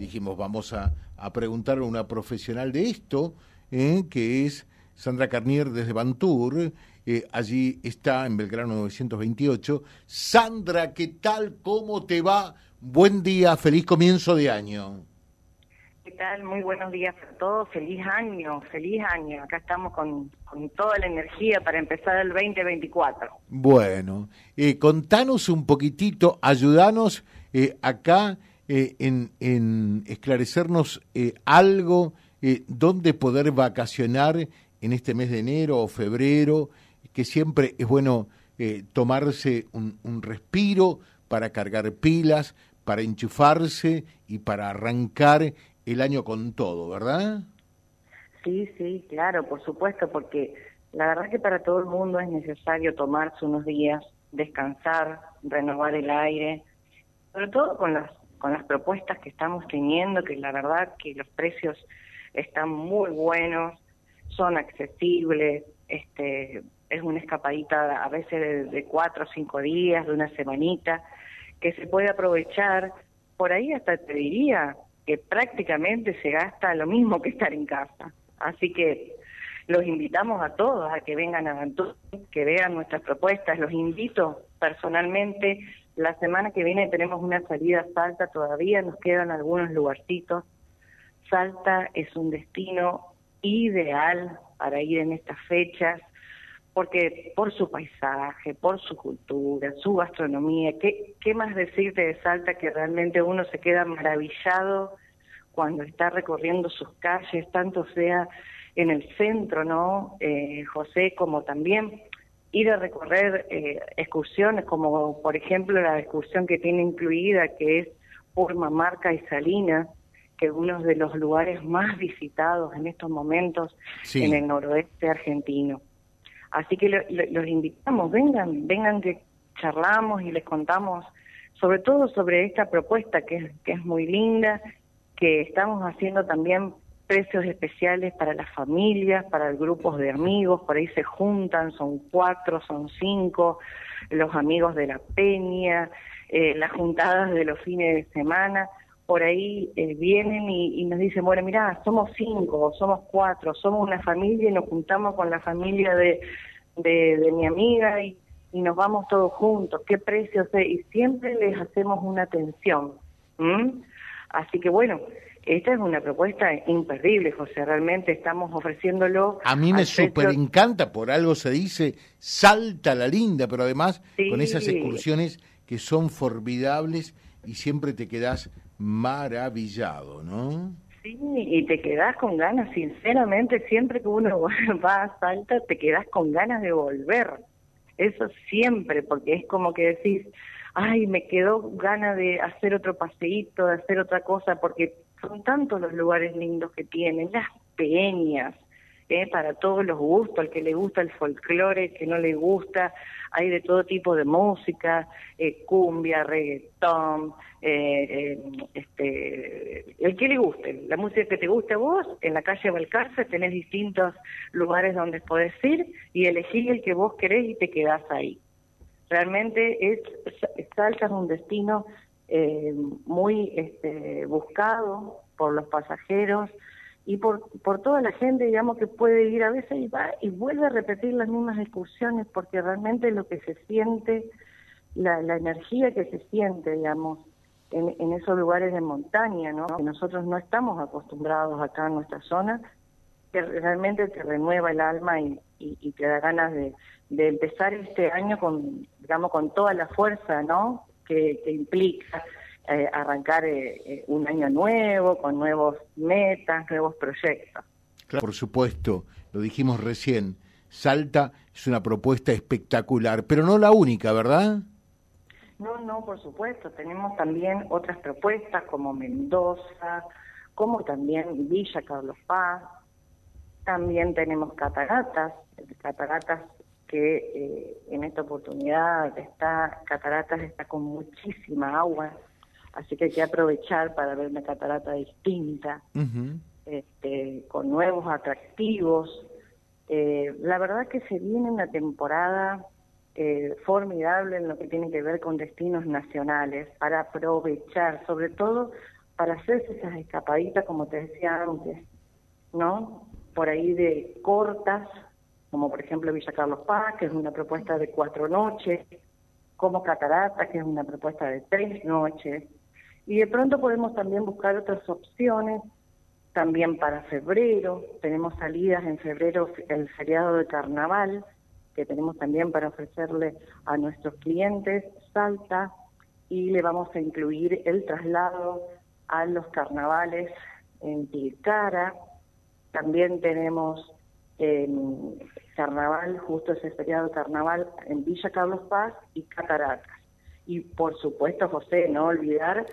dijimos, vamos a, a preguntar a una profesional de esto, eh, que es Sandra Carnier desde Bantur. Eh, allí está en Belgrano 928. Sandra, ¿qué tal? ¿Cómo te va? Buen día, feliz comienzo de año. ¿Qué tal? Muy buenos días a todos. Feliz año, feliz año. Acá estamos con, toda la energía para empezar el 2024. Bueno, eh, contanos un poquitito, ayudanos eh, acá eh, en, esclarecernos algo, dónde poder vacacionar en este mes de enero o febrero, que siempre es bueno tomarse un, un respiro para cargar pilas, para enchufarse y para arrancar el año con todo, ¿verdad? Sí, sí, claro, por supuesto, porque la verdad que para todo el mundo es necesario tomarse unos días, descansar, renovar el aire, sobre todo con las con las propuestas que estamos teniendo, que la verdad que los precios están muy buenos, son accesibles, este es una escapadita a veces de, de cuatro o cinco días, de una semanita, que se puede aprovechar, por ahí hasta te diría, que prácticamente se gasta lo mismo que estar en casa. Así que los invitamos a todos a que vengan a Antú, que vean nuestras propuestas. Los invito personalmente. La semana que viene tenemos una salida a Salta todavía, nos quedan algunos lugarcitos. Salta es un destino ideal para ir en estas fechas porque por su paisaje, por su cultura, su gastronomía, ¿qué, ¿qué más decirte de Salta que realmente uno se queda maravillado cuando está recorriendo sus calles, tanto sea en el centro, ¿no, eh, José? Como también ir a recorrer eh, excursiones, como por ejemplo la excursión que tiene incluida, que es por Mamarca y Salinas, que es uno de los lugares más visitados en estos momentos en el noroeste argentino. Así que los invitamos, vengan, vengan que charlamos y les contamos sobre todo sobre esta propuesta que es, que es muy linda, que estamos haciendo también precios especiales para las familias, para grupos de amigos, por ahí se juntan, son cuatro, son cinco, los amigos de la peña, eh, las juntadas de los fines de semana, por ahí eh, vienen y, nos dicen, bueno, mira, somos cinco, somos cuatro, somos una familia y nos juntamos con la familia de, de, mi amiga y, nos vamos todos juntos, qué precios, y siempre les hacemos una atención. Así que bueno, esta es una propuesta imperdible, José. Realmente estamos ofreciéndolo. A mí me súper encanta, por algo se dice, salta la linda, pero además con esas excursiones que son formidables y siempre te quedas maravillado, ¿no? Sí, y te quedas con ganas, sinceramente, siempre que uno va a Salta, te quedas con ganas de volver. Eso siempre, porque es como que decís, ay, me quedó ganas de hacer otro paseíto, de hacer otra cosa, porque son tantos los lugares lindos que tienen, las peñas, ¿eh? para todos los gustos, al que le gusta el folclore, que no le gusta, hay de todo tipo de música, eh, cumbia, reggaetón, eh, eh, este, el que le guste, la música que te guste a vos, en la calle Balcarce tenés distintos lugares donde podés ir y elegir el que vos querés y te quedás ahí. Realmente es, Salta es un destino muy este, buscado por los pasajeros, y por, por toda la gente, digamos, que puede ir a veces y va y vuelve a repetir las mismas excursiones porque realmente lo que se siente, la, energía que se siente, digamos, en, en esos lugares de montaña, ¿no? Que nosotros no estamos acostumbrados acá en nuestra zona, que realmente te renueva el alma y, y, te da ganas de, de empezar este año con, digamos, con toda la fuerza, ¿no? Que, que implica eh, arrancar eh, eh, un año nuevo, con nuevos metas, nuevos proyectos. Claro, por supuesto, lo dijimos recién, Salta es una propuesta espectacular, pero no la única, ¿verdad? No, no, por supuesto, tenemos también otras propuestas como Mendoza, como también Villa Carlos Paz, también tenemos cataratas, cataratas que en esta oportunidad está, cataratas está con muchísima agua, así que hay que aprovechar para ver una catarata distinta, este, con nuevos atractivos. Eh, la verdad que se viene una temporada eh, formidable en lo que tiene que ver con destinos nacionales, para aprovechar, sobre todo para hacerse esas escapaditas, como te decía antes, ¿no? Por ahí de cortas, como por ejemplo Villa Carlos Paz, que es una propuesta de cuatro noches, como Catarata, que es una propuesta de tres noches. Y de pronto podemos también buscar otras opciones, también para febrero. Tenemos salidas en febrero, el feriado de carnaval, que tenemos también para ofrecerle a nuestros clientes, Salta, y le vamos a incluir el traslado a los carnavales en Tilcara. También tenemos en carnaval, justo ese feriado de carnaval en Villa Carlos Paz y Cataratas. Y por supuesto, José, no olvidar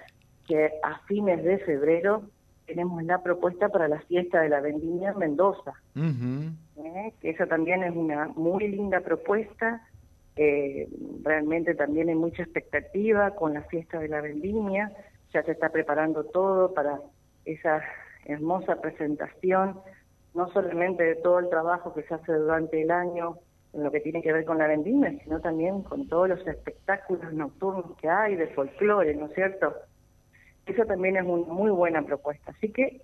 que a fines de febrero tenemos la propuesta para la fiesta de la vendimia en Mendoza, ¿Eh? que esa también es una muy linda propuesta, eh, realmente también hay mucha expectativa con la fiesta de la vendimia, ya se está preparando todo para esa hermosa presentación, no solamente de todo el trabajo que se hace durante el año en lo que tiene que ver con la vendimia, sino también con todos los espectáculos nocturnos que hay de folclore, ¿no es cierto? Eso también es una muy buena propuesta. Así que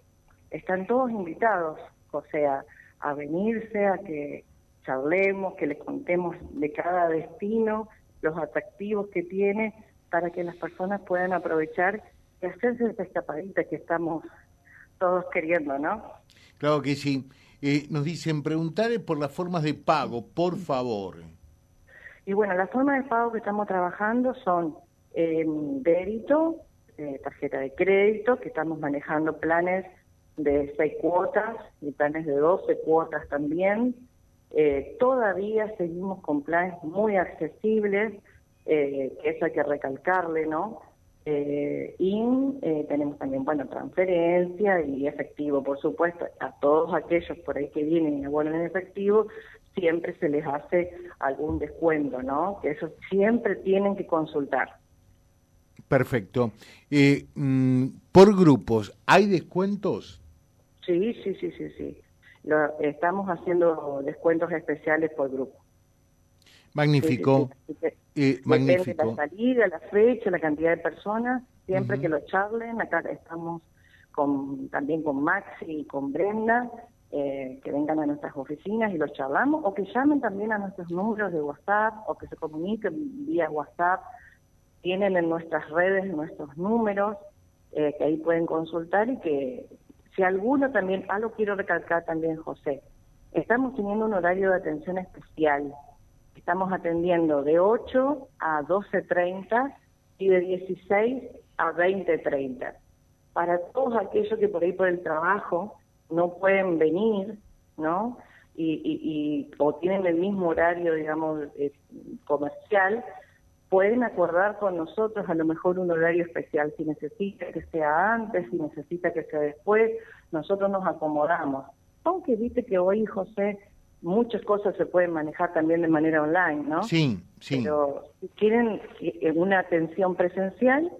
están todos invitados, o sea, a venirse, a que charlemos, que les contemos de cada destino, los atractivos que tiene, para que las personas puedan aprovechar y hacerse esa escapadita que estamos todos queriendo, ¿no? Claro que sí. Eh, nos dicen, preguntar por las formas de pago, por favor. Y bueno, las formas de pago que estamos trabajando son eh, débito, eh, tarjeta de crédito, que estamos manejando planes de seis cuotas y planes de 12 cuotas también. Todavía seguimos con planes muy accesibles, eh, que eso hay que recalcarle, ¿no? Eh, y eh, tenemos también, bueno, transferencia y efectivo, por supuesto. A todos aquellos por ahí que vienen y abonan en efectivo, siempre se les hace algún descuento, ¿no? Que eso siempre tienen que consultar. Perfecto. Eh, mm, por grupos, ¿hay descuentos? Sí, sí, sí, sí, sí. Lo, estamos haciendo descuentos especiales por grupo. Magnífico. Sí, sí, sí. Magnífico. la salida, la fecha, la cantidad de personas, siempre uh -huh. que lo charlen. Acá estamos con, también con Maxi y con Brenda, eh, que vengan a nuestras oficinas y los charlamos, o que llamen también a nuestros números de WhatsApp, o que se comuniquen vía WhatsApp tienen en nuestras redes nuestros números, eh, que ahí pueden consultar y que si alguno también, algo quiero recalcar también, José, estamos teniendo un horario de atención especial. Estamos atendiendo de 8 a 12.30 y de 16 a 20.30. Para todos aquellos que por ahí por el trabajo no pueden venir, ¿no? Y, y, o tienen el mismo horario, digamos, eh, comercial, pueden acordar con nosotros a lo mejor un horario especial, si necesita que sea antes, si necesita que sea después, nosotros nos acomodamos. Aunque viste que hoy, José, muchas cosas se pueden manejar también de manera online, ¿no? Sí, sí. Pero si quieren una atención presencial,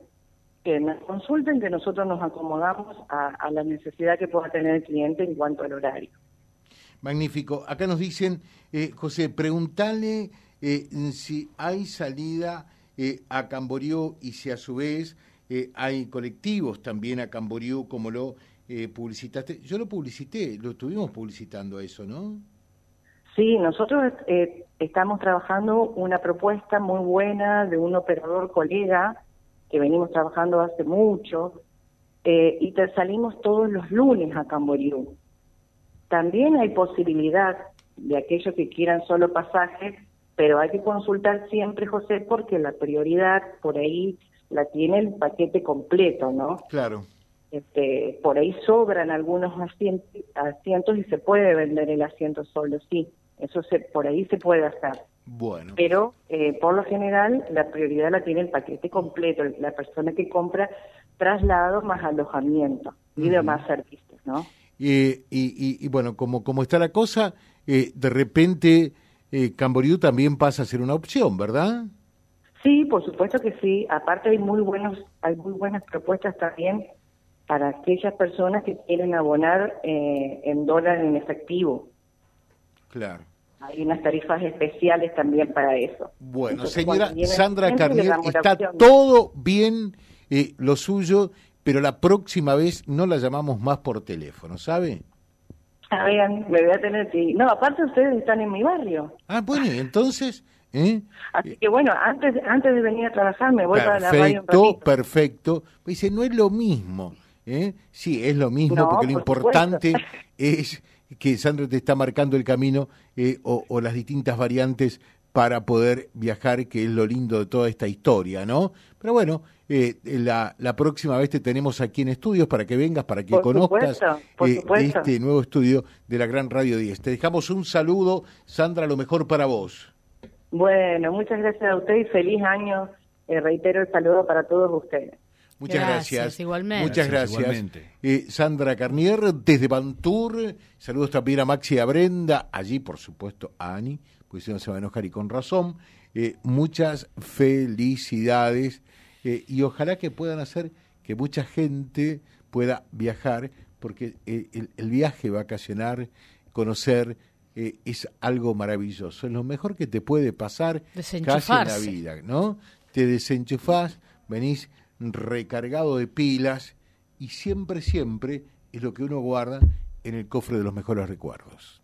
que nos consulten, que nosotros nos acomodamos a, a la necesidad que pueda tener el cliente en cuanto al horario. Magnífico. Acá nos dicen, eh, José, preguntale eh, si hay salida eh, a Camboriú y si a su vez eh, hay colectivos también a Camboriú, como lo eh, publicitaste. Yo lo publicité, lo estuvimos publicitando eso, ¿no? Sí, nosotros eh, estamos trabajando una propuesta muy buena de un operador colega que venimos trabajando hace mucho eh, y te salimos todos los lunes a Camboriú. También hay posibilidad de aquellos que quieran solo pasajes pero hay que consultar siempre, José, porque la prioridad por ahí la tiene el paquete completo, ¿no? Claro. Este, por ahí sobran algunos asientos, asientos y se puede vender el asiento solo, sí, eso se, por ahí se puede hacer. Bueno. Pero eh, por lo general la prioridad la tiene el paquete completo, la persona que compra traslado más alojamiento y uh -huh. demás servicios, ¿no? Y, y, y, y, bueno, como, como está la cosa, eh, de repente eh, Camboriú también pasa a ser una opción, ¿verdad? Sí, por supuesto que sí. Aparte hay muy buenos, hay muy buenas propuestas también para aquellas personas que quieren abonar eh, en dólar en efectivo. Claro. Hay unas tarifas especiales también para eso. Bueno, Entonces, señora Sandra Carnier, está todo bien eh, lo suyo, pero la próxima vez no la llamamos más por teléfono, ¿sabe? Ah, vean, me voy a tener que No, aparte ustedes están en mi barrio. Ah, bueno, y entonces... ¿eh? Así que bueno, antes antes de venir a trabajar me voy para la radio un Perfecto, perfecto. Dice, no es lo mismo. ¿eh? Sí, es lo mismo, porque lo importante es que Sandra te está marcando el camino eh, o, o, las distintas variantes para poder viajar, que es lo lindo de toda esta historia, ¿no? Pero bueno, eh, la, la, próxima vez te tenemos aquí en estudios para que vengas, para que conozcas eh, este nuevo estudio de la Gran Radio 10. Te dejamos un saludo, Sandra, lo mejor para vos. Bueno, muchas gracias a usted y feliz año. Eh, reitero el saludo para todos ustedes. Muchas gracias. Igualmente. Muchas gracias. Sandra Carnier, desde Bantur. Saludos también a Maxi y a Brenda. Allí, por supuesto, a Ani pues si no se va a enojar y con razón. Eh, muchas felicidades eh, y ojalá que puedan hacer que mucha gente pueda viajar, porque eh, el, viaje vacacionar, conocer, es algo maravilloso. Es lo mejor que te puede pasar casi en la vida, ¿no? Te desenchufás, venís recargado de pilas y siempre, siempre es lo que uno guarda en el cofre de los mejores recuerdos.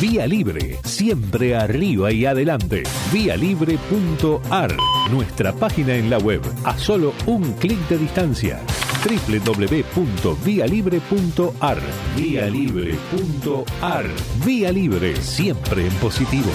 Vía Libre, siempre arriba y adelante. Vialibre.ar, nuestra página en la web, a solo un clic de distancia. www.vialibre.ar Vía Libre.ar Vía Libre, siempre en positivo.